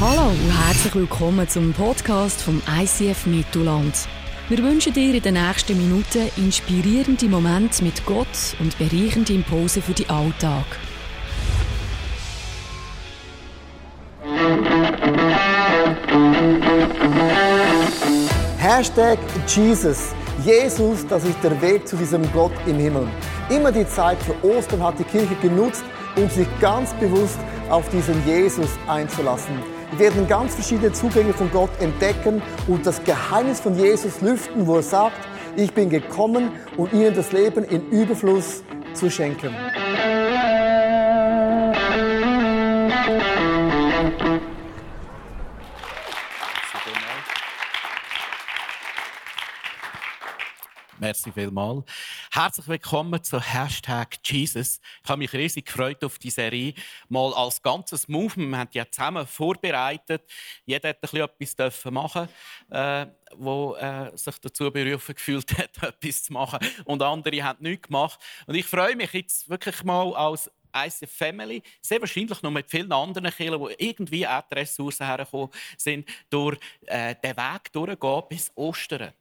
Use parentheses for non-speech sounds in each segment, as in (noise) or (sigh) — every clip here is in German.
Hallo und herzlich willkommen zum Podcast vom ICF Mittelland. Wir wünschen dir in den nächsten Minuten inspirierende Momente mit Gott und bereichende Impulse für den Alltag. Hashtag Jesus. Jesus, das ist der Weg zu diesem Gott im Himmel. Immer die Zeit für Ostern hat die Kirche genutzt, um sich ganz bewusst auf diesen Jesus einzulassen. Wir werden ganz verschiedene Zugänge von Gott entdecken und das Geheimnis von Jesus lüften, wo er sagt, ich bin gekommen, um ihnen das Leben in Überfluss zu schenken. Merci vielmals. Herzlich willkommen zu Hashtag Jesus. Ich habe mich riesig gefreut auf die Serie. Mal als ganzes Movement. Wir haben ja zusammen vorbereitet. Jeder hat ein bisschen etwas machen äh, wo äh, sich dazu berufen gefühlt hat, (laughs) etwas zu machen. Und andere haben nichts gemacht. Und ich freue mich jetzt wirklich mal als ICF Family, sehr wahrscheinlich noch mit vielen anderen Kindern, die irgendwie auch die Ressourcen hergekommen sind, durch äh, den Weg durchgehen bis Ostern.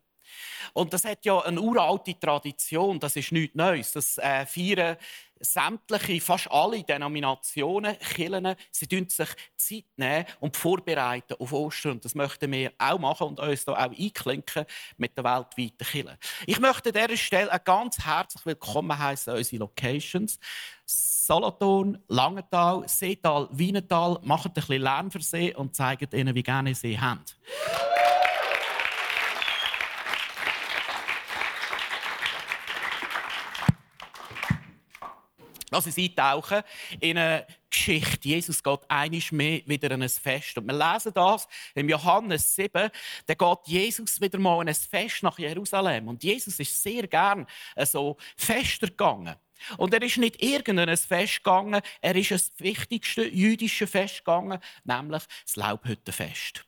Und das hat ja eine uralte Tradition, das ist nichts Neues. Das äh, feiern sämtliche, fast alle Denominationen, Kirchen, sie sich Zeit nehmen und vorbereiten auf Ostern. Und das möchten wir auch machen und uns da auch einklinken mit der weltweiten Kirche. Ich möchte an dieser Stelle ganz herzlich willkommen heißen unsere Locations. Solothurn, Langenthal, Seetal, Wienetal. Macht ein bisschen Lärm für sie und zeigt ihnen, wie gerne sie haben. Lass uns eintauchen in eine Geschichte. Jesus geht einisch mehr wieder an ein Fest. Und wir lesen das im Johannes 7. Da geht Jesus wieder mal an ein Fest nach Jerusalem. Und Jesus ist sehr gern so Fester gegangen. Und er ist nicht irgendein Fest gegangen, er ist das wichtigste jüdische Fest gegangen, nämlich das Laubhüttenfest.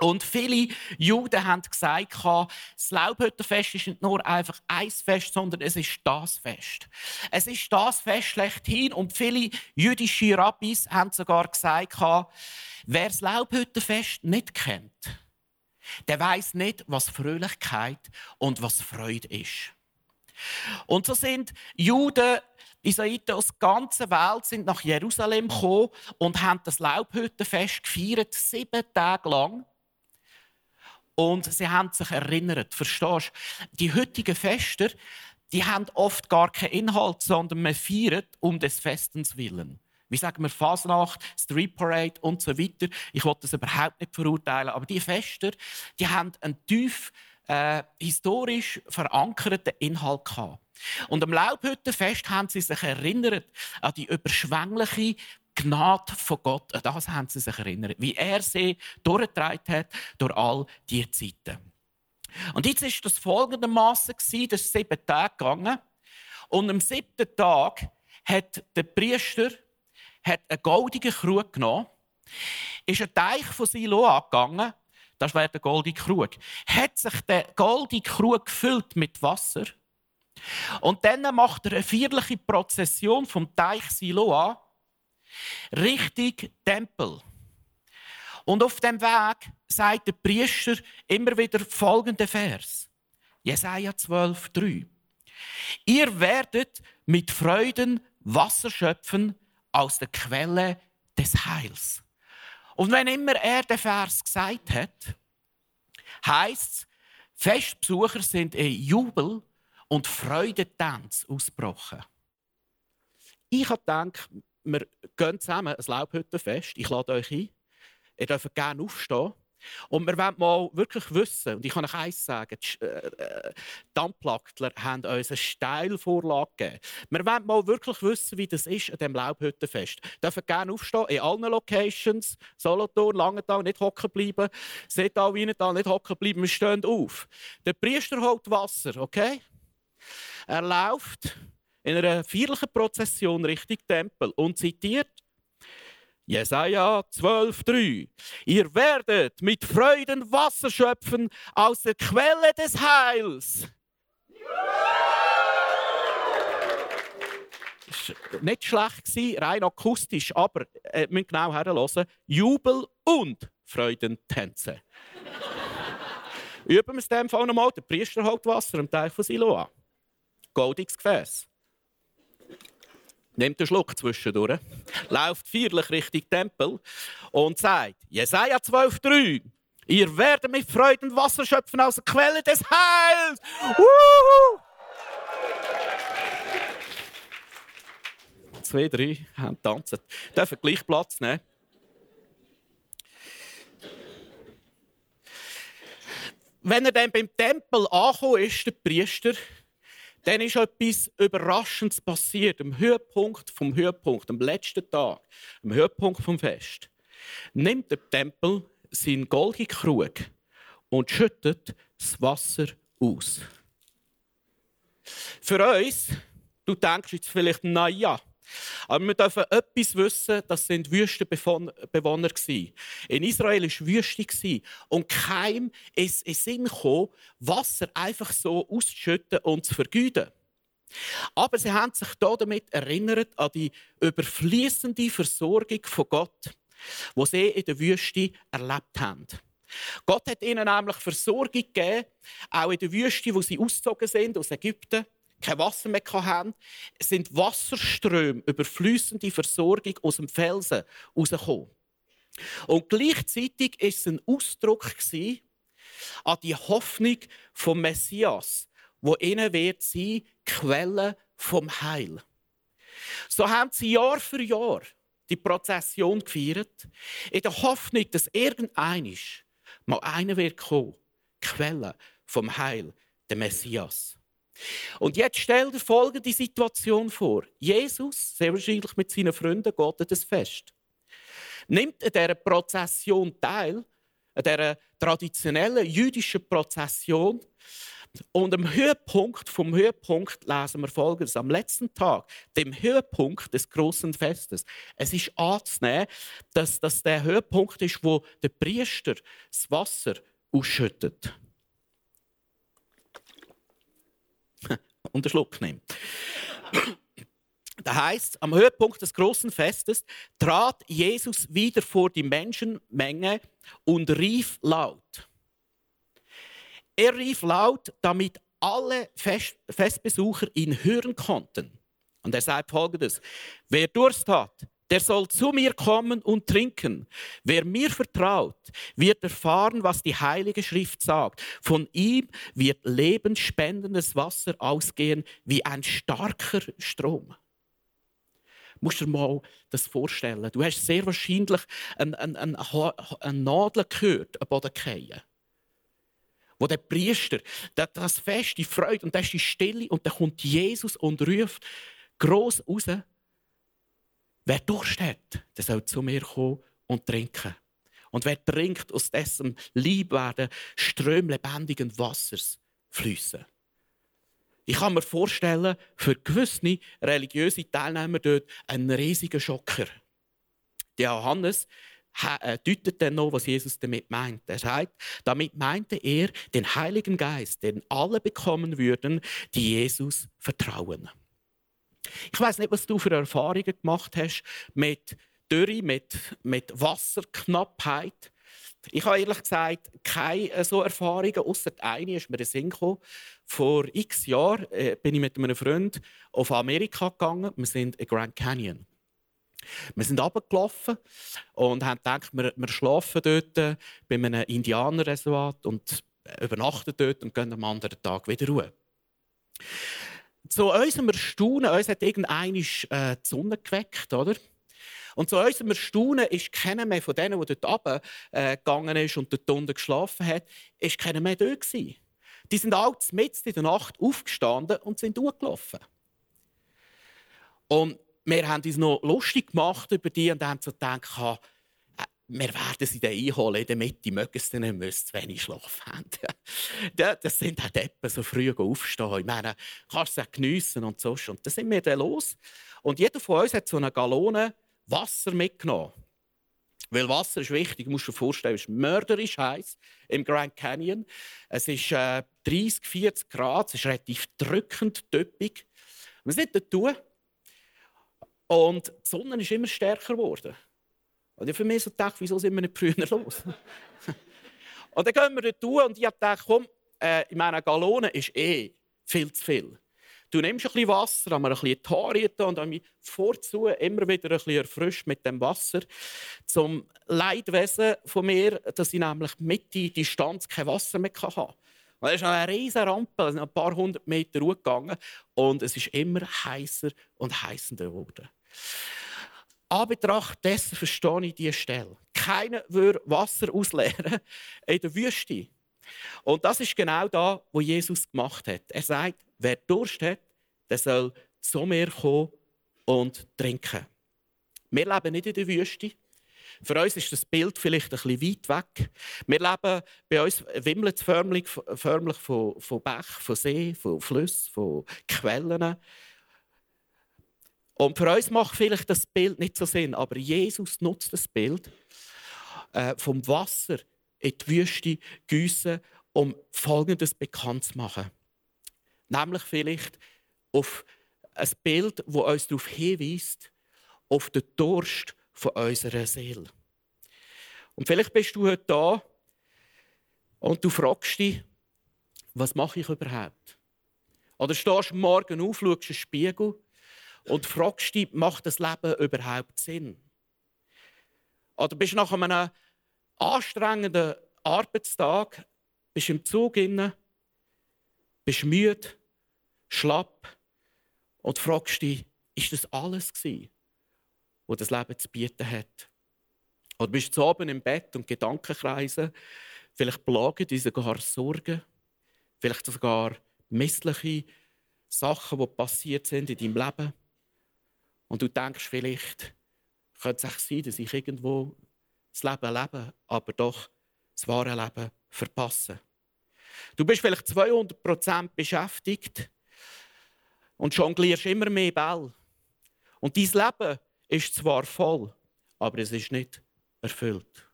Und viele Juden haben gesagt, das Laubhüttenfest ist nicht nur einfach ein Fest, sondern es ist das Fest. Es ist das Fest schlechthin. Und viele jüdische Rabbis haben sogar gesagt, wer das Laubhüttenfest nicht kennt, der weiß nicht, was Fröhlichkeit und was Freude ist. Und so sind Juden Israeliten aus der ganzen Welt sind nach Jerusalem gekommen und haben das Laubhüttenfest gefeiert, sieben Tage lang. Und sie haben sich erinnert. Verstehst du? Die heutigen Fester, die haben oft gar keinen Inhalt, sondern man feiert um des Festens willen. Wie sagen wir Fasnacht, Street Parade und so weiter. Ich wollte das überhaupt nicht verurteilen, aber die Fester, die haben einen tief äh, historisch verankerten Inhalt gehabt. Und am Laubhüttenfest haben sie sich erinnert an die überschwängliche Gnade von Gott, an das haben sie sich erinnert, wie er sie durchgetragen hat durch all diese Zeiten. Und jetzt ist das folgendermaßen das ist sieben Tage gegangen. Und am siebten Tag hat der Priester hat einen goldigen Krug genommen, ist ein Teich von Siloa gegangen, das wäre der goldige Krug, hat sich der goldige Krug gefüllt mit Wasser und dann macht er eine vierliche Prozession vom Teich Siloa Richtung Tempel. Und auf dem Weg sagt der Priester immer wieder folgende Vers. Jesaja 12, 3. Ihr werdet mit Freuden Wasser schöpfen aus der Quelle des Heils. Und wenn immer er den Vers gesagt hat, heißt es, Festbesucher sind in Jubel und Freudentanz ausgebrochen. Ich habe gedacht, wir gehen zusammen ein Laubhüttenfest. Ich lade euch ein. Ihr dürft gerne aufstehen. Und wir wollen mal wirklich wissen, und ich kann euch eins sagen, die, äh, die Unpluggedler haben uns eine Steilvorlage gegeben. Wir wollen mal wirklich wissen, wie das ist an diesem Laubhüttenfest. Ihr dürft gerne aufstehen, in allen Locations, Solothurn, Langenthal, nicht hocken bleiben, Seetal, Wienetal, nicht hocken bleiben, wir stehen auf. Der Priester holt Wasser, okay? Er läuft in einer feierlichen Prozession Richtung Tempel und zitiert Jesaja 12,3. Ihr werdet mit Freuden Wasser schöpfen aus der Quelle des Heils. nicht schlecht, rein akustisch, aber äh, müssen genau herhören. Jubel und Freudentänze. (laughs) Üben wir es in dem Fall nochmal. Der Priester holt Wasser im Teich von Siloa. Goldiges Gefäß. Nimmt einen Schluck zwischendurch, läuft feierlich Richtung Tempel und sagt, Jesaja 12,3 Ihr werdet mit Freuden Wasser schöpfen aus der Quelle des Heils. Uhuhu. Zwei, drei haben tanzen. Dürfen gleich Platz nehmen. Wenn er dann beim Tempel angekommen ist, der Priester, dann ist etwas Überraschendes passiert. Am Höhepunkt vom Höhepunkt, am letzten Tag, am Höhepunkt vom Fest, nimmt der Tempel seinen Golgikrug und schüttet das Wasser aus. Für uns, du denkst jetzt vielleicht, na ja, aber wir dürfen etwas wissen, das sind Wüstenbewohner. In Israel war Wüste und kein ist in Sinn gekommen, Wasser einfach so auszuschütten und zu vergüten. Aber sie haben sich damit erinnert an die überfließende Versorgung von Gott wo sie in der Wüste erlebt haben. Gott hat ihnen nämlich Versorgung gegeben, auch in der Wüste, wo sie ausgezogen sind aus Ägypten, kein Wasser mehr hatten, sind Wasserströme, überflüssende Versorgung aus dem Felsen rausgekommen. Und gleichzeitig war es ein Ausdruck an die Hoffnung vom Messias, wo ihnen wird sie Quelle vom Heil. So haben sie Jahr für Jahr die Prozession gefeiert, in der Hoffnung, dass irgendeinisch mal einer wird kommen, Quelle vom Heil, der Messias. Und jetzt stell dir folgende Situation vor. Jesus, sehr wahrscheinlich mit seinen Freunden, geht das Fest. Nimmt an dieser Prozession teil, an dieser traditionellen jüdischen Prozession, und am Höhepunkt vom Höhepunkt lesen wir folgendes. Am letzten Tag, dem Höhepunkt des großen Festes. Es ist anzunehmen, dass das der Höhepunkt ist, wo der Priester das Wasser ausschüttet. Und den Schluck nimmt. Da heißt, am Höhepunkt des großen Festes trat Jesus wieder vor die Menschenmenge und rief laut. Er rief laut, damit alle Fest Festbesucher ihn hören konnten. Und er sagt folgendes: Wer Durst hat, der soll zu mir kommen und trinken. Wer mir vertraut, wird erfahren, was die Heilige Schrift sagt. Von ihm wird lebensspendendes Wasser ausgehen wie ein starker Strom. Du musst dir mal das vorstellen. Du hast sehr wahrscheinlich eine, eine, eine, eine Nadel gehört, am Boden fallen wo der Priester das Fest, die Freude und das ist die Stille und dann kommt Jesus und ruft groß raus, wer Durst hat, der soll zu mir kommen und trinken. Und wer trinkt, aus dessen Lieb werden Ströme lebendigen Wassers fließen. Ich kann mir vorstellen, für gewisse religiöse Teilnehmer dort einen riesigen Schocker. Der Johannes äh, deutet dann noch, was Jesus damit meint. Er sagt, damit meinte er den Heiligen Geist, den alle bekommen würden, die Jesus vertrauen. Ich weiß nicht, was du für Erfahrungen gemacht hast mit Dürre, mit, mit Wasserknappheit. Ich habe ehrlich gesagt keine äh, so Erfahrungen, außer eine ist mir in Sinn gekommen. Vor x Jahren äh, bin ich mit einem Freund auf Amerika gegangen. Wir sind in Grand Canyon. Wir sind runtergelaufen und haben gedacht, wir, wir schlafen dort bei einem Indianerreservat und übernachten dort und gehen am anderen Tag wieder Ruhe. Zu unserem Erstaunen, uns hat irgendeiner äh, die Sonne geweckt, oder? Und zu unserem Erstaunen ist keiner mehr von denen, der dort runtergegangen äh, ist und dort unten geschlafen hat, ist keiner mehr dort gewesen. Die sind alle mitten in der Nacht aufgestanden und sind durchgelaufen. Und wir haben uns noch lustig gemacht über die und haben so gedacht, wir werden sie dann einholen in der Mitte, mögen sie dann nicht, zu wenig Schlaf haben. (laughs) das sind auch Deppen, so früh aufstehen. Ich meine, kannst du es geniessen und so. Und dann sind wir dann los. Und jeder von uns hat so eine Gallone Wasser mitgenommen. Weil Wasser ist wichtig, du musst dir vorstellen, es ist mörderisch heiß im Grand Canyon. Es ist äh, 30, 40 Grad, es ist relativ drückend, töppig. Was nicht tun? Und die Sonne ist immer stärker geworden. Und ich für mich so gedacht, wieso sind wir nicht früher (laughs) los? und dann gehen wir dort und ich habe gedacht, komm, äh, in meiner Gallone ist eh viel zu viel. Du nimmst ein bisschen Wasser, haben wir ein bisschen Haare und habe mich vorzu immer wieder ein bisschen erfrischt mit dem Wasser. Zum Leidwesen von mir, dass ich nämlich mit der Distanz kein Wasser mehr hatte. Und es ist eine riesige Rampe, ein paar hundert Meter hochgegangen und es ist immer heißer und heißender geworden. An Betracht dessen verstehe ich diese Stelle. Keiner würde Wasser ausleeren in der Wüste. Und das ist genau da, wo Jesus gemacht hat. Er sagt, wer Durst hat, der soll zu mir kommen und trinken. Wir leben nicht in der Wüste. Für uns ist das Bild vielleicht ein bisschen weit weg. Wir leben, bei uns wimmelt es förmlich, förmlich von, von Bach, von See, von Flüssen, von Quellen. Und für uns macht vielleicht das Bild nicht so Sinn, aber Jesus nutzt das Bild äh, vom Wasser in die Wüste gießen, um Folgendes bekannt zu machen. Nämlich vielleicht auf ein Bild, das uns darauf hinweist, auf den Durst von unserer Seele. Und vielleicht bist du heute da und du fragst dich, was mache ich überhaupt? Oder stehst morgen auf, schaust in den Spiegel und fragst dich, macht das Leben überhaupt Sinn? Oder bist du nach einem anstrengenden Arbeitstag, bist im Zug inne, bist müde, schlapp und fragst dich, ist das alles gewesen, was das Leben zu bieten hat? Oder bist du oben im Bett und Gedanken kreisen, vielleicht plagen dich sogar Sorgen, vielleicht sogar missliche Sachen, die passiert sind in deinem Leben. Und du denkst vielleicht, könnte es sein, dass ich irgendwo das Leben lebe, aber doch das wahre Leben verpasse. Du bist vielleicht 200% beschäftigt und jonglierst immer mehr Ball. Und dein Leben ist zwar voll, aber es ist nicht erfüllt.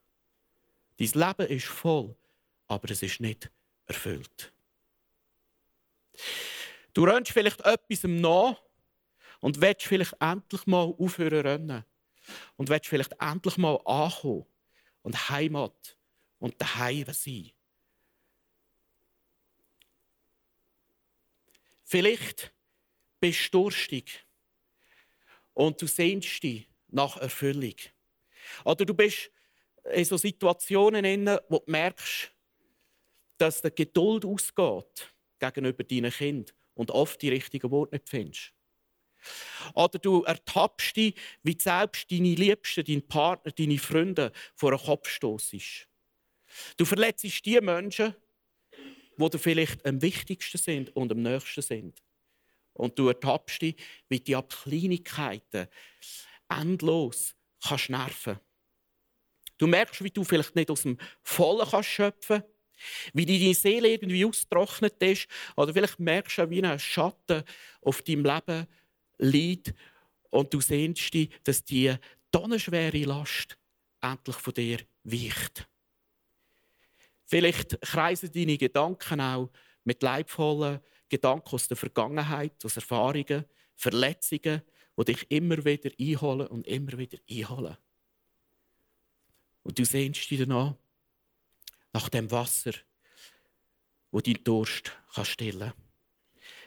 Dein Leben ist voll, aber es ist nicht erfüllt. Du rennst vielleicht etwas nach, und willst vielleicht endlich mal aufhören rennen. Und willst vielleicht endlich mal ankommen und Heimat und daheim sein. Vielleicht bist du durstig und du sehnst dich nach Erfüllung. Oder du bist in so Situationen, in wo du merkst, dass die Geduld ausgeht gegenüber deinen Kind und oft die richtigen Worte nicht findest. Oder du ertappst dich, wie selbst deine Liebsten, deinen Partner, deine Freunde vor den Kopf stossest. Du verletzt die Menschen, die dir vielleicht am wichtigsten sind und am nächsten sind. Und du ertappst dich, wie die ab Kleinigkeiten endlos kannst nerven. Du merkst, wie du vielleicht nicht aus dem Vollen kannst schöpfen wie deine Seele irgendwie ausgetrocknet ist. Oder vielleicht merkst du, wie ein Schatten auf deinem Leben Leid und du sehnst dich, dass die tonnenschwere Last endlich von dir weicht. Vielleicht kreisen deine Gedanken auch mit leibvollen Gedanken aus der Vergangenheit, aus Erfahrungen, Verletzungen, die dich immer wieder einholen und immer wieder einholen. Und du sehnst dich danach nach dem Wasser, wo dein Durst stillen kann.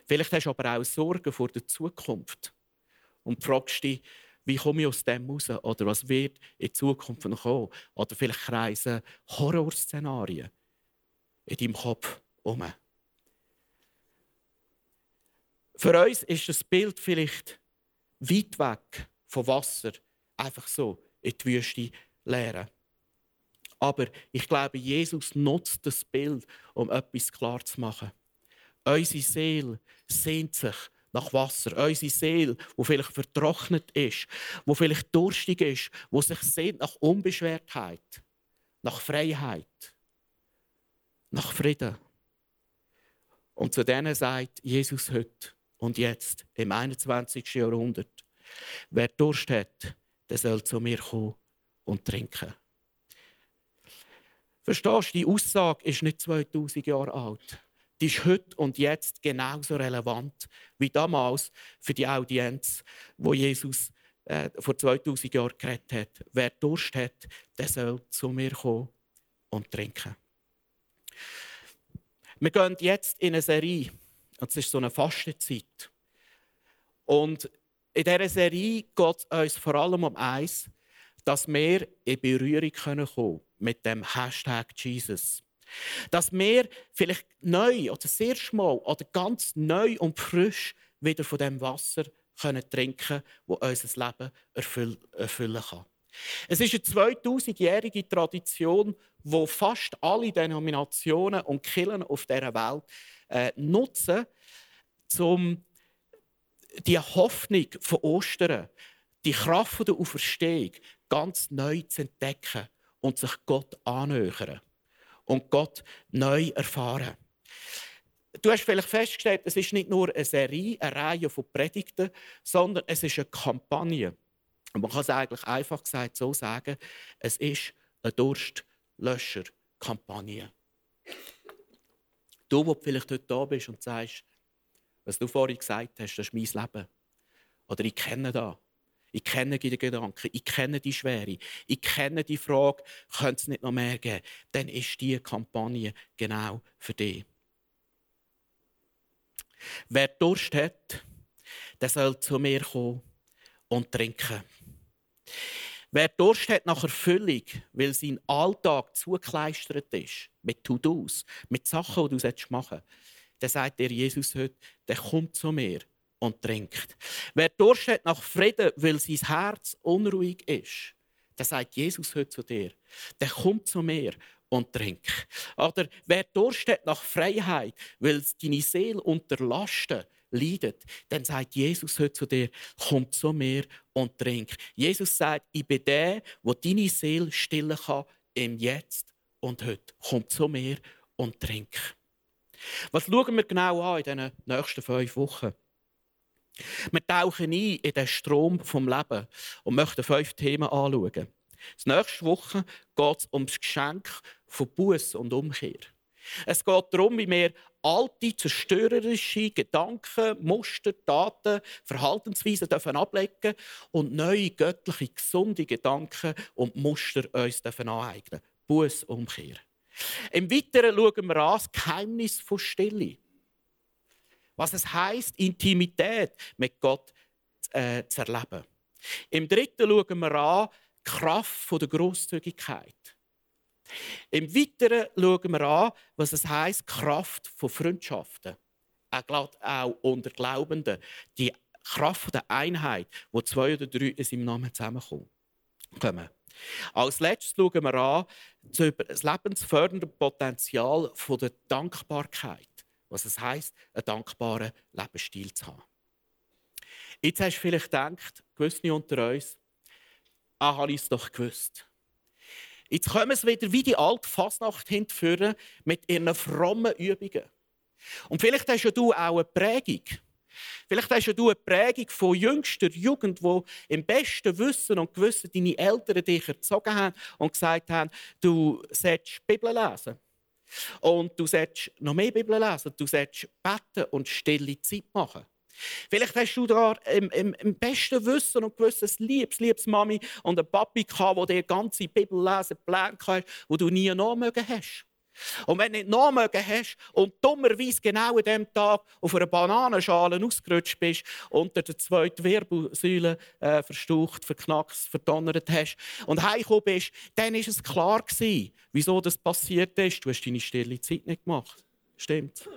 Vielleicht hast du aber auch Sorgen vor der Zukunft und fragst dich, wie komme ich aus dem raus? Oder was wird in Zukunft noch kommen? Oder vielleicht kreisen Horrorszenarien in deinem Kopf um. Für uns ist das Bild vielleicht weit weg vom Wasser, einfach so in die Wüste leeren. Aber ich glaube, Jesus nutzt das Bild, um etwas klar zu machen. Unsere Seele sehnt sich nach Wasser. Unsere Seele, die vielleicht vertrocknet ist, die vielleicht durstig ist, die sich sehnt nach Unbeschwertheit, nach Freiheit, nach Frieden. Und zu denen sagt Jesus heute und jetzt, im 21. Jahrhundert, wer Durst hat, der soll zu mir kommen und trinken. Verstehst du, die Aussage ist nicht 2000 Jahre alt die ist heute und jetzt genauso relevant wie damals für die Audienz, wo Jesus äh, vor 2000 Jahren geredet hat. Wer Durst hat, der soll zu mir kommen und trinken. Wir gehen jetzt in eine Serie. Und es ist so eine Fastenzeit. Und in dieser Serie geht es uns vor allem um eins, dass wir in Berührung kommen können mit dem Hashtag Jesus. Dass wir vielleicht neu oder sehr schmal oder ganz neu und frisch wieder von dem Wasser können trinken können, das unser Leben erfüllen kann. Es ist eine 2000-jährige Tradition, wo fast alle Denominationen und Kirchen auf dieser Welt äh, nutzen, um die Hoffnung von Ostern, die Kraft der Auferstehung ganz neu zu entdecken und sich Gott annähern und Gott neu erfahren. Du hast vielleicht festgestellt, es ist nicht nur eine Serie, eine Reihe von Predigten, sondern es ist eine Kampagne. Und man kann es eigentlich einfach gesagt so sagen, es ist eine Durstlöscher-Kampagne. Du, der vielleicht heute da bist und sagst, was du vorhin gesagt hast, das ist mein Leben. Oder ich kenne das. Ich kenne die Gedanken, ich kenne die Schwere, ich kenne die Frage, könnte es nicht noch mehr geben? Dann ist diese Kampagne genau für dich. Wer Durst hat, der soll zu mir kommen und trinken. Wer Durst hat nach Erfüllung, weil sein Alltag zugekleistert ist, mit To-Dos, mit Sachen, die du machen sollst, der sagt dir Jesus heute, der kommt zu mir und trinkt. Wer Durst hat nach Frieden, weil sein Herz unruhig ist, der sagt Jesus heute zu dir, der kommt zu mir und trinkt. Oder wer Durst hat nach Freiheit, weil deine Seele unter Lasten leidet, dann sagt Jesus heute zu dir, komm zu mir und trink. Jesus sagt, ich bin der, der deine Seele stillen kann im Jetzt und heute. Komm zu mir und trink. Was schauen wir genau an in den nächsten fünf Wochen? Wir tauchen ein in den Strom vom Leben und möchten fünf Themen anschauen. Nächste Woche geht es um das Geschenk von Buß und Umkehr. Es geht darum, wie wir alte, zerstörerische Gedanken, Muster, Taten, Verhaltensweisen dürfen ablegen und neue, göttliche, gesunde Gedanken und Muster uns dürfen aneignen. Buß, Umkehr. Im Weiteren schauen wir an das Geheimnis von Stille. Was es heißt, Intimität mit Gott äh, zu erleben. Im Dritten schauen wir an die Kraft der Großzügigkeit. Im Weiteren schauen wir an, was es heißt, Kraft von Freundschaften. Auch unter Glaubenden. Die Kraft der Einheit, wo zwei oder drei in seinem Namen zusammenkommen. Als letztes schauen wir an das lebensfördernde Potenzial der Dankbarkeit. Was es heisst, einen dankbaren Lebensstil zu haben. Jetzt hast du vielleicht gedacht, gewisse unter uns, ah, habe ich es doch gewusst. Jetzt kommen sie wieder wie die alte Fasnacht hinführen mit ihren frommen Übungen. Und vielleicht hast du auch eine Prägung. Vielleicht hast du eine Prägung von jüngster Jugend, wo im besten Wissen und Gewissen deine Eltern dich erzogen haben und gesagt haben, du sollst Bibel lesen. Und du sollst noch mehr Bibel lesen. Du sollst beten und stille Zeit machen. Vielleicht hast du da im, im, im, besten Wissen und Gewissen ein liebes, liebes Mami und ein Papi gehabt, der dir ganze Bibel lesen gelernt hat, wo du nie nachmögen hast. Und wenn du nicht nachmögen hast und dummerweise genau an diesem Tag auf einer Bananenschale ausgerutscht bist, unter der zweiten Wirbelsäule äh, verstaucht, verknackt, verdonnert hast und heimgekommen bist, dann war es klar gewesen, wieso das passiert ist. Du hast deine stille Zeit nicht gemacht. Stimmt.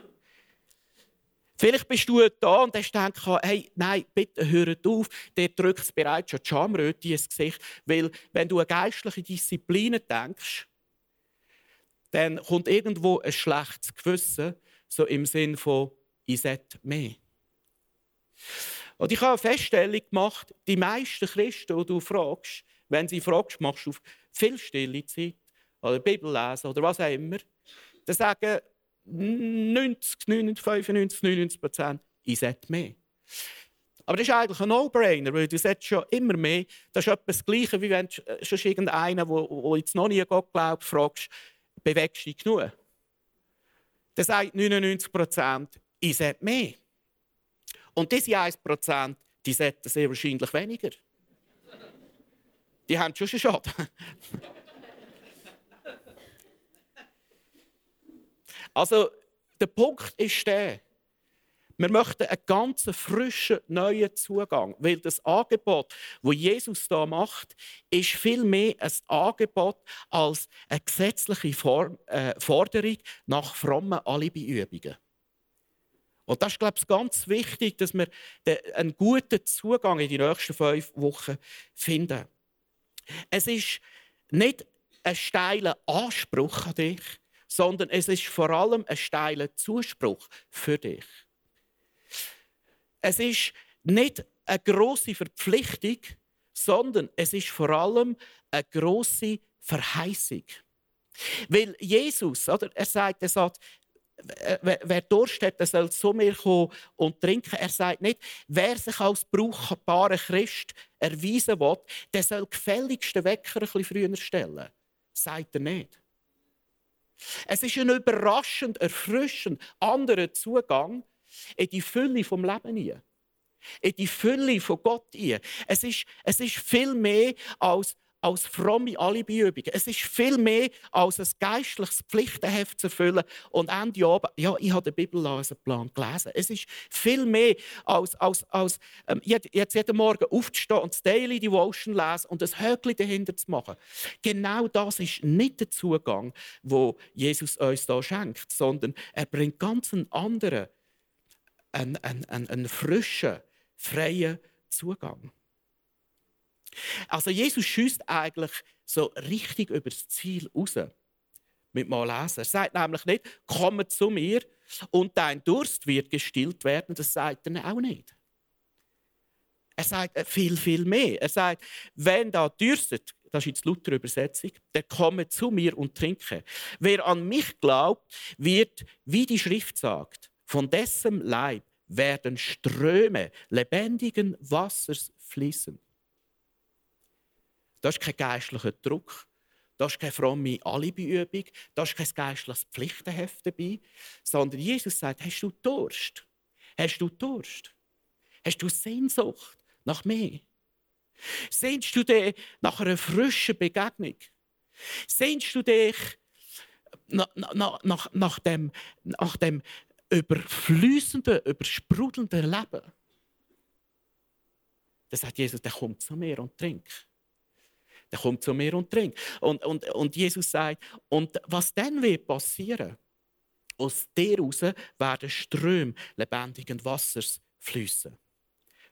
Vielleicht bist du da und hast gedacht, hey, nein, bitte hör auf, der drückt bereits schon die Schamröte ins Gesicht, weil wenn du an geistliche Disziplinen denkst, dann kommt irgendwo ein schlechtes Gewissen, so im Sinn von, ich sollte mehr. Und ich habe eine Feststellung gemacht, die meisten Christen, die du fragst, wenn sie fragst, machst du viel stille Zeit oder Bibel lesen oder was auch immer, dann sagen 90, 95, 99 Prozent, ich sollte mehr. Aber das ist eigentlich ein No-Brainer, weil du solltest schon immer mehr. Das ist etwas das Gleiche, wie wenn du schon irgendeinen, der jetzt noch nie an Gott glaubt, fragst, bewegst du dich genug? Dann sagt 99 Prozent, ich sollte mehr. Und diese 1 Prozent, die sollten sehr wahrscheinlich weniger. die haben schon Schaden. (laughs) also, der Punkt ist der, wir möchten einen ganz frischen, neuen Zugang, weil das Angebot, wo Jesus da macht, ist viel mehr ein Angebot als eine gesetzliche Form, äh, Forderung nach frommen Alibiübungen. Und das ist, glaube ich, ganz wichtig, dass wir einen guten Zugang in die nächsten fünf Wochen finden. Es ist nicht ein steiler Anspruch an dich, sondern es ist vor allem ein steiler Zuspruch für dich. Es ist nicht eine große Verpflichtung, sondern es ist vor allem eine große Verheißung. Weil Jesus, oder, er sagt, er sagt, wer Durst hat, der soll zu mir kommen und trinken. Er sagt nicht, wer sich als brauchbarer Christ erweisen will, der soll gefälligsten Wecker ein früher stellen. Sagt er nicht. Es ist ein überraschend, erfrischend anderer Zugang in die Fülle vom Leben hinein. In die Fülle von Gott hinein. Es ist, es ist viel mehr als als fromme Alibiübung. Es ist viel mehr als ein geistliches Pflichtenheft zu erfüllen und Ende oben, ja, ich habe den Bibellesenplan gelesen. Es ist viel mehr als, als, als ähm, jetzt jeden Morgen aufzustehen und das Daily Devotion lesen und das Höckli dahinter zu machen. Genau das ist nicht der Zugang, wo Jesus uns da schenkt, sondern er bringt ganz einen anderen, einen, einen, einen, frischen, freien Zugang. Also Jesus schießt eigentlich so richtig über das Ziel raus. Mit mal lesen. Er sagt nämlich nicht, komm zu mir und dein Durst wird gestillt werden. Das sagt er auch nicht. Er sagt äh, viel, viel mehr. Er sagt, wenn da dürstet, das ist jetzt Luther Übersetzung, der komme zu mir und trinke. Wer an mich glaubt, wird, wie die Schrift sagt, von dessen Leib werden Ströme lebendigen Wassers fließen. Das ist kein geistlicher Druck. Das ist keine fromme Alibiübung. Das ist kein geistliches Pflichtenheft dabei. Sondern Jesus sagt, hast du Durst? Hast du Durst? Hast du Sehnsucht nach mir? Sehnst du dich nach einer frischen Begegnung? Sehnst du dich nach, nach, nach, nach, dem, nach dem überflüssenden, übersprudelnden Leben? Dann sagt Jesus, der kommt zu mir und trinkt der kommt zu mir und trinkt. Und, und, und Jesus sagt, und was dann wird passieren? Aus dir raus werden Ströme lebendigen Wassers fließen.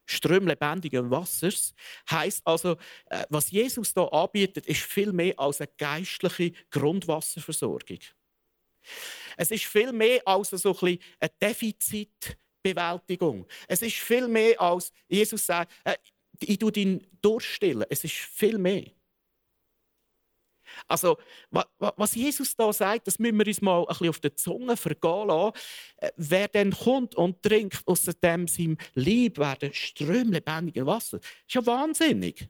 Ströme lebendigen Wassers heißt also, äh, was Jesus da anbietet, ist viel mehr als eine geistliche Grundwasserversorgung. Es ist viel mehr als so ein eine Defizitbewältigung. Es ist viel mehr als Jesus sagt, äh, ich tue deinen Durst stillen. Es ist viel mehr. Also, was Jesus da sagt, das müssen wir uns mal ein bisschen auf der Zunge vergehen lassen. Äh, wer dann kommt und trinkt aus dem seinem Leib werden Ströme lebendigen Wasser. Das ist ja wahnsinnig.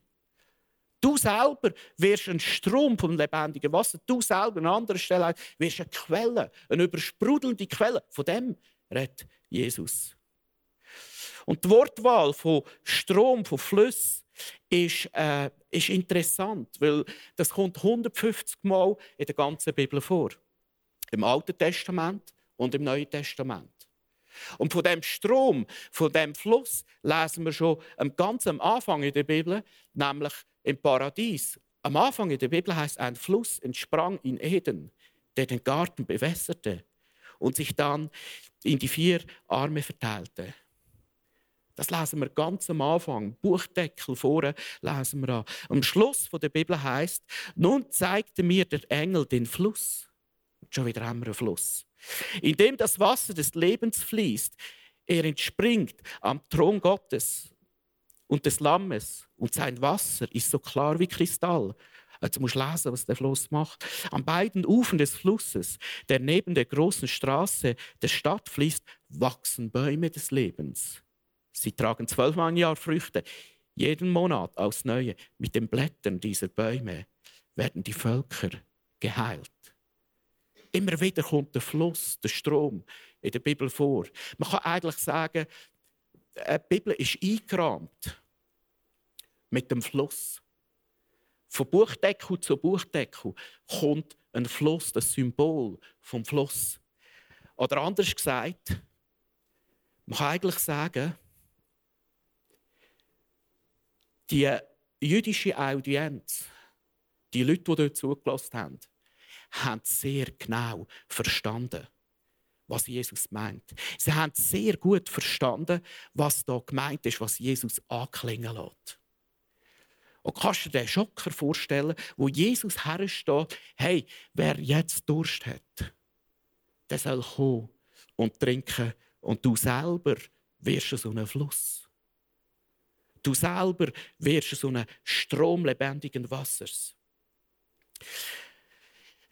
Du selber wirst ein Strom vom lebendigen Wasser. Du selber an anderer Stelle wirst eine Quelle, eine übersprudelnde Quelle. Von dem redet Jesus. Und die Wortwahl von Strom, von Fluss, ist, äh, ist interessant, weil das kommt 150 Mal in der ganzen Bibel vor. Im Alten Testament und im Neuen Testament. Und von dem Strom, von dem Fluss lesen wir schon ganz am Anfang in der Bibel, nämlich im Paradies. Am Anfang in der Bibel heißt ein Fluss entsprang in Eden, der den Garten bewässerte und sich dann in die vier Arme verteilte. Das lesen wir ganz am Anfang, Buchdeckel vorne lesen wir an. Am Schluss der Bibel heißt: Nun zeigte mir der Engel den Fluss. Schon wieder haben wir einen Fluss. In dem das Wasser des Lebens fließt, er entspringt am Thron Gottes und des Lammes. Und sein Wasser ist so klar wie Kristall. Jetzt musst du lesen, was der Fluss macht. An beiden Ufern des Flusses, der neben der großen Straße der Stadt fließt, wachsen Bäume des Lebens Sie tragen zwölfmal im Jahr Früchte. Jeden Monat aufs Neue. Mit den Blättern dieser Bäume werden die Völker geheilt. Immer wieder kommt der Fluss, der Strom in der Bibel vor. Man kann eigentlich sagen, die Bibel ist eingerahmt mit dem Fluss. Von Buchdeckel zu Buchdeckel kommt ein Fluss, das Symbol vom Fluss. Oder anders gesagt, man kann eigentlich sagen, die jüdische Audienz, die Leute, die dort zugelassen haben, haben sehr genau verstanden, was Jesus meint. Sie haben sehr gut verstanden, was da gemeint ist, was Jesus anklingen lässt. Und kannst du dir den Schocker vorstellen, wo Jesus hersteht, hey, wer jetzt Durst hat, der soll kommen und trinken und du selber wirst so ein Fluss. Du selber wirst so ein Strom lebendigen Wassers.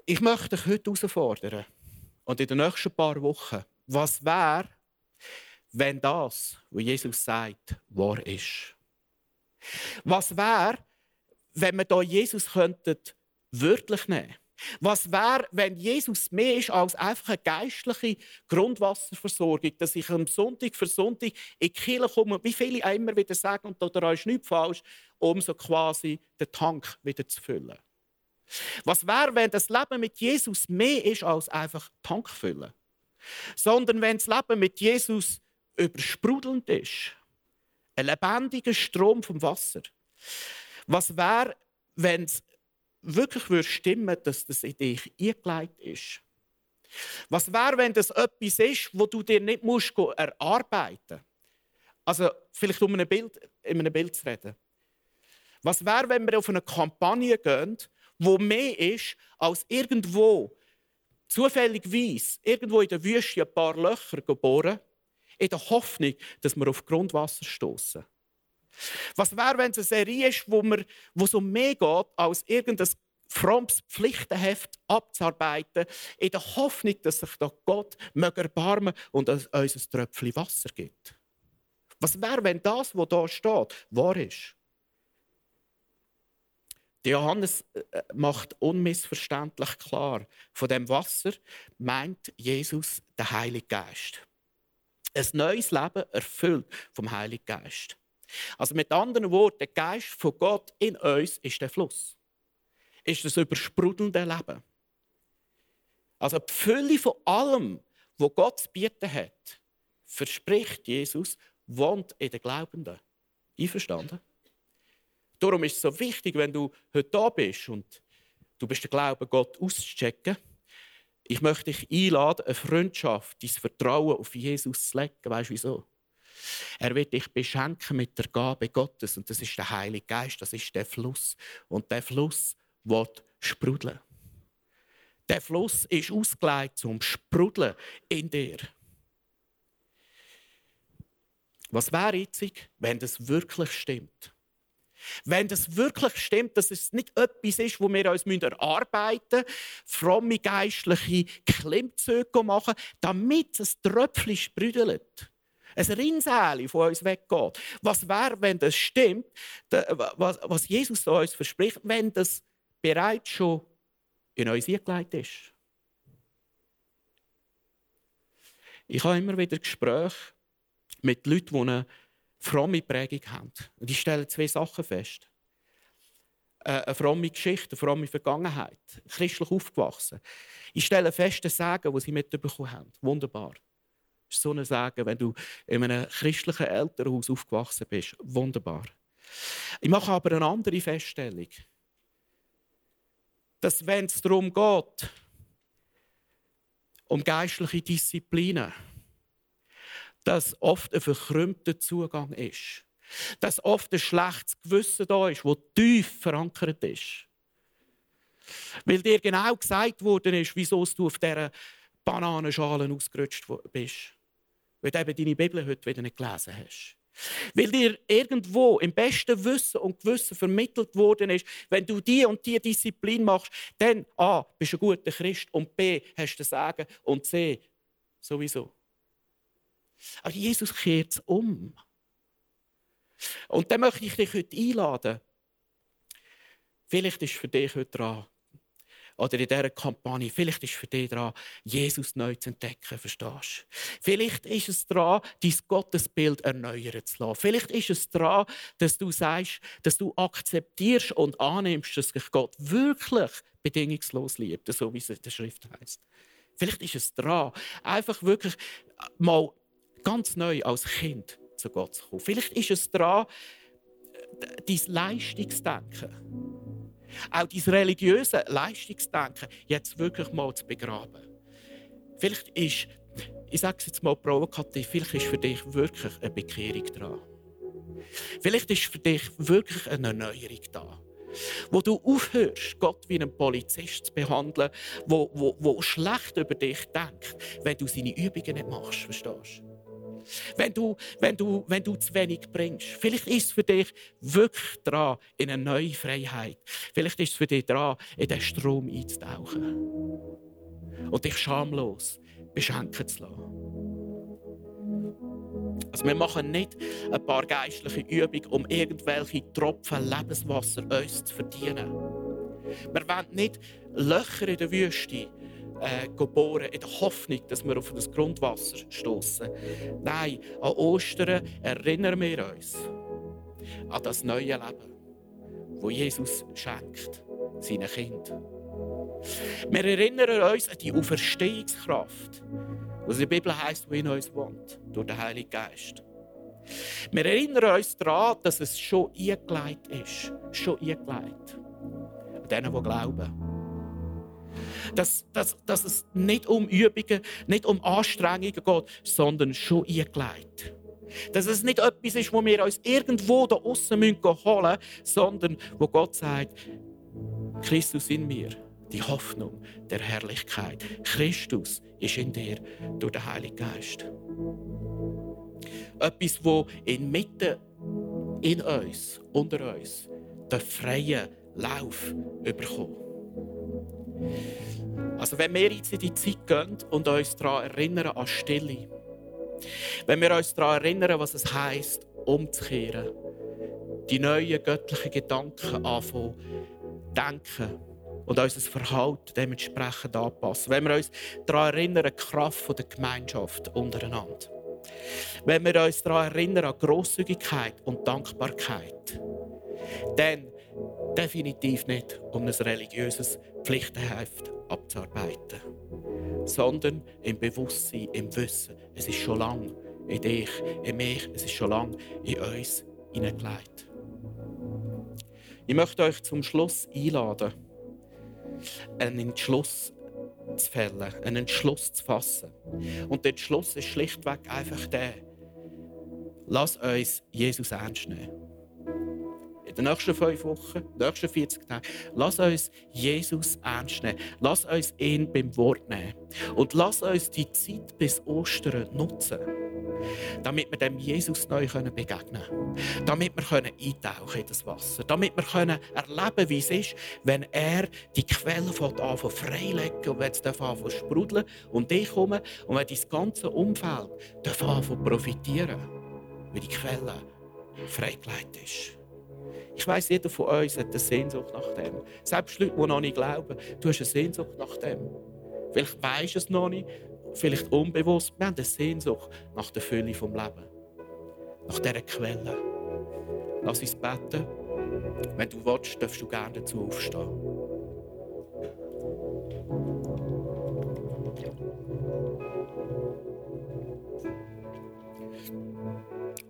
Ich möchte dich heute herausfordern und in den nächsten paar Wochen, was wäre, wenn das, was Jesus sagt, wahr ist? Was wäre, wenn wir da Jesus könnten wörtlich nehmen? Was wäre, wenn Jesus mehr ist als einfach eine geistliche Grundwasserversorgung, dass ich am Sonntag für Sonntag in die Kirche komme, wie viele immer wieder sagen, und da ist nichts falsch, um so quasi den Tank wieder zu füllen. Was wäre, wenn das Leben mit Jesus mehr ist als einfach Tank füllen? Sondern wenn das Leben mit Jesus übersprudelnd ist. Ein lebendiger Strom vom Wasser. Was wäre, wenn es wirklich würde stimmen dass das in dich eingelegt ist? Was wäre, wenn das etwas ist, wo du dir nicht musst erarbeiten musst? Also, vielleicht um ein Bild, in einem Bild zu reden. Was wäre, wenn wir auf eine Kampagne gehen, wo mehr ist als irgendwo zufälligerweise irgendwo in der Wüste ein paar Löcher geboren, in der Hoffnung, dass wir auf Grundwasser stoßen. Was wäre, wenn es eine Serie ist, wo, wir, wo es um mehr geht, als irgendein frommes Pflichtenheft abzuarbeiten, in der Hoffnung, dass sich da Gott erbarmen und uns ein Tröpfchen Wasser gibt? Was wäre, wenn das, was da steht, wahr ist? Johannes äh, macht unmissverständlich klar, von dem Wasser meint Jesus den Heiligen Geist. Ein neues Leben erfüllt vom Heiligen Geist. Also mit anderen Worten, der Geist von Gott in uns ist der Fluss. Ist das übersprudelnde Leben. Also die Fülle von allem, was Gott zu bieten hat, verspricht Jesus, wohnt in den Glaubenden. Einverstanden? Darum ist es so wichtig, wenn du heute da bist und du bist der Glaube, Gott auszuchecken. Ich möchte dich einladen, eine Freundschaft, dein Vertrauen auf Jesus zu legen. Weißt du wieso? Er wird dich beschenken mit der Gabe Gottes und das ist der Heilige Geist, das ist der Fluss. Und der Fluss wird sprudeln. Der Fluss ist ausgelegt zum Sprudeln in dir. Was wäre jetzt, wenn das wirklich stimmt? Wenn das wirklich stimmt, dass es nicht etwas ist, wo wir uns erarbeiten müssen, fromme geistliche Klimmzüge machen, damit es Tröpfchen sprüdelt. Ein Rinnsal von uns weggeht. Was wäre, wenn das stimmt, was Jesus uns verspricht, wenn das bereits schon in uns eingelegt ist? Ich habe immer wieder Gespräche mit Leuten, die eine fromme Prägung haben. Und ich stelle zwei Sachen fest. Äh, eine fromme Geschichte, eine fromme Vergangenheit, christlich aufgewachsen. Ich stelle fest, den Sagen, den sie mitbekommen haben. Wunderbar. Das ist so ein Sagen, wenn du in einem christlichen Elternhaus aufgewachsen bist. Wunderbar. Ich mache aber eine andere Feststellung. Dass, wenn es darum geht, um geistliche Disziplinen, dass oft ein verkrümmter Zugang ist. Dass oft ein schlechtes Gewissen da ist, das tief verankert ist. Weil dir genau gesagt worden ist, wieso du auf dieser Bananenschale ausgerutscht bist. Weil du eben deine Bibel heute wieder nicht gelesen hast. Weil dir irgendwo im besten Wissen und Gewissen vermittelt worden ist, wenn du die und die Disziplin machst, dann A, bist du ein guter Christ und B, hast du Sagen und C, sowieso. Aber Jesus kehrt um. Und dann möchte ich dich heute einladen. Vielleicht ist für dich heute dran, oder in dieser Kampagne, vielleicht ist für dich dran, Jesus neu zu entdecken, verstehst du? Vielleicht ist es dran, dein Gottesbild erneuern zu lassen. Vielleicht ist es dran, dass du sagst, dass du akzeptierst und annimmst, dass sich Gott wirklich bedingungslos liebt, so wie es in der Schrift heißt. Vielleicht ist es dran, einfach wirklich mal ganz neu als Kind zu Gott zu kommen. Vielleicht ist es dran, dein Leistungsdenken auch dein religiöse Leistungsdenken jetzt wirklich mal zu begraben. Vielleicht ist, ich sage es jetzt mal provokativ, vielleicht ist für dich wirklich eine Bekehrung dran. Vielleicht ist für dich wirklich eine Erneuerung da. Wo du aufhörst, Gott wie einen Polizist zu behandeln, wo, wo, wo schlecht über dich denkt, wenn du seine Übungen nicht machst, verstehst du? Wenn du, wenn du, wenn du zu wenig bringst. Vielleicht ist es für dich wirklich dran in eine neue Freiheit. Vielleicht ist es für dich dran, in den Strom einzutauchen. Und dich schamlos beschenken zu lassen. Also wir machen nicht ein paar geistliche Übungen, um irgendwelche Tropfen Lebenswasser uns zu verdienen. Wir wollen nicht Löcher in der Wüste äh, geboren in der Hoffnung, dass wir auf das Grundwasser stoßen. Nein, an Ostern erinnern wir uns an das neue Leben, wo Jesus schenkt seinen Kind. Wir erinnern uns an die Auferstehungskraft, was in der Bibel heißt, die in uns wohnt, durch den Heiligen Geist. Wir erinnern uns daran, dass es schon eingeleitet ist. Schon eingeleitet. An denen, die glauben dass, dass, dass es nicht um Übungen, nicht um Anstrengungen geht, sondern schon eingelegt. Dass es nicht etwas ist, wo wir uns irgendwo da außen holen müssen, sondern wo Gott sagt, Christus in mir, die Hoffnung der Herrlichkeit. Christus ist in dir durch den Heiligen Geist. Etwas, wo inmitten in uns, unter uns, den freien Lauf überkommt. Also wenn wir jetzt in die Zeit gehen und uns daran erinnern an Stille, wenn wir uns daran erinnern, was es heißt, umzukehren, die neuen göttlichen Gedanken anfangen, denken und unser Verhalten dementsprechend anpassen. Wenn wir uns daran erinnern, die Kraft der Gemeinschaft untereinander. Wenn wir uns daran erinnern an Grosszügigkeit und Dankbarkeit, dann definitiv nicht um ein religiöses Pflichtenheft abzuarbeiten, sondern im Bewusstsein, im Wissen, es ist schon lange in dich, in mich, es ist schon lange in uns hineingelegt. Ich möchte euch zum Schluss einladen, einen Entschluss zu fällen, einen Entschluss zu fassen. Und der Entschluss ist schlichtweg einfach der, lass uns Jesus ernst nehmen den nächsten fünf Wochen, den nächsten 40 Tagen, lass uns Jesus ernst nehmen. Lass uns ihn beim Wort nehmen. Und lass uns die Zeit bis Ostern nutzen, damit wir dem Jesus neu begegnen können. Damit wir eintauchen in das Wasser. Damit wir können erleben wie es ist, wenn er die Quelle anfängt freilegen und wenn es anfängt sprudeln und ich komme und wenn das ganze Umfeld anfängt profitieren, wie die Quelle freigelegt ist. Ich weiss, jeder von uns hat eine Sehnsucht nach dem. Selbst Leute, die noch nicht glauben, du hast eine Sehnsucht nach dem. Vielleicht weisst du es noch nicht, vielleicht unbewusst. Wir haben eine Sehnsucht nach der Fülle vom Leben. Nach dieser Quelle. Lass uns beten. Wenn du willst, darfst du gerne dazu aufstehen.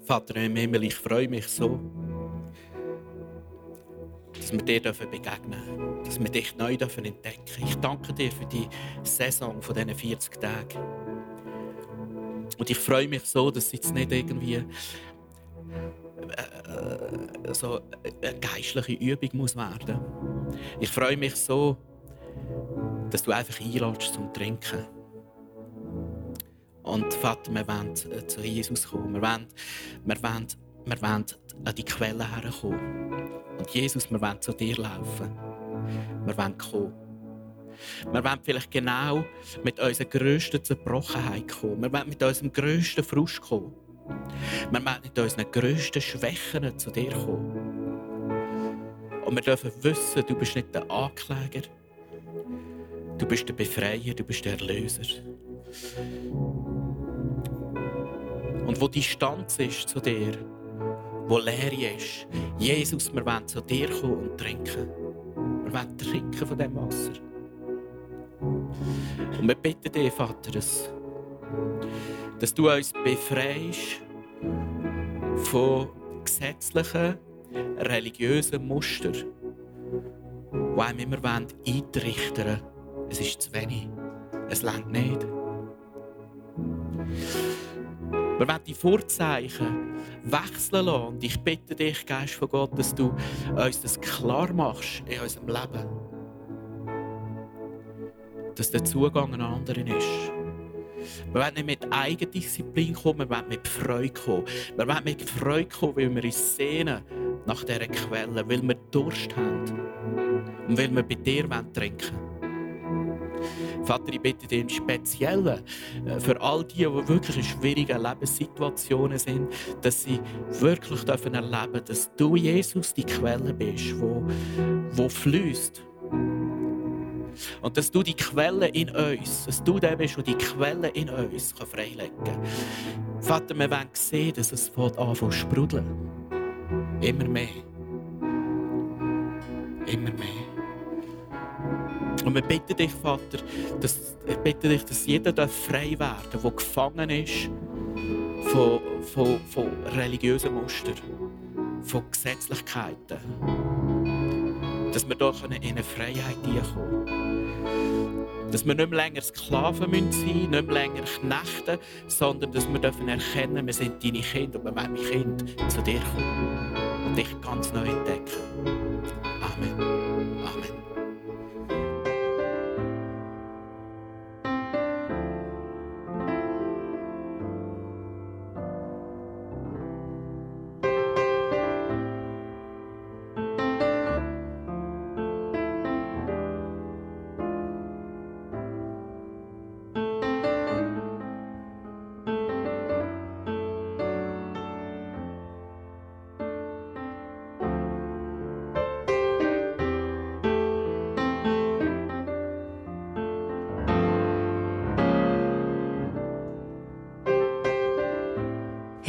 Vater im Himmel, ich freue mich so dass wir dir begegnen dürfen, dass wir dich neu entdecken dürfen. Ich danke dir für die Saison von diesen 40 Tagen. Und ich freue mich so, dass jetzt nicht irgendwie äh, äh, so eine geistliche Übung muss werden Ich freue mich so, dass du einfach einlädst zum Trinken. Und Vater, wir wollen äh, zu Jesus kommen. Wir wollen, wir wollen, wir wollen an die Quelle herkommen. Und Jesus, wir wollen zu dir laufen. Wir wollen kommen. Wir wollen vielleicht genau mit unserer grössten Zerbrochenheit kommen. Wir wollen mit unserem grössten Frust kommen. Wir wollen mit unseren grössten Schwächen zu dir kommen. Und wir dürfen wissen, du bist nicht der Ankläger, bist der Befreier, du bist der Erlöser. Und wo die Distanz ist zu dir, wo leer ist, Jesus, wir wollen zu dir kommen und trinken. Wir wollen trinken von dem Wasser. Und wir bitten dich, Vater, dass, dass du uns befreist von gesetzlichen, religiösen Mustern, die einem immer eintrichtern wollen. Es ist zu wenig. Es längt nicht. Wir wollen die Vorzeichen wechseln lassen. Und ich bitte dich, Geist von Gott, dass du uns das klar machst in unserem Leben. Dass der Zugang an anderen ist. Wir wollen nicht mit Eigendisziplin kommen, wir wollen mit Freude kommen. Wir wollen mit Freude kommen, weil wir uns sehnen nach dieser Quelle, weil wir Durst haben und weil wir bei dir trinken wollen. Vater, ich bitte dich im Speziellen äh, für all die, die wirklich in schwierigen Lebenssituationen sind, dass sie wirklich erleben dürfen, dass du, Jesus, die Quelle bist, wo, wo fließt und dass du die Quelle in uns, dass du der bist, der die Quelle in uns freilegen kann. Vater, wir wollen sehen, dass es anfängt zu sprudeln. Immer mehr. Immer mehr. Und wir bitten dich, Vater, dass, ich bitte dich, dass jeder frei werden darf, der gefangen ist von, von, von religiösen Mustern, von Gesetzlichkeiten. Dass wir hier in eine Freiheit kommen dass wir nicht mehr länger Sklaven sein müssen, nicht mehr länger Knechte, sondern dass wir dürfen erkennen, wir sind deine Kinder und wir wollen Kind zu dir kommen und dich ganz neu entdecken. Amen.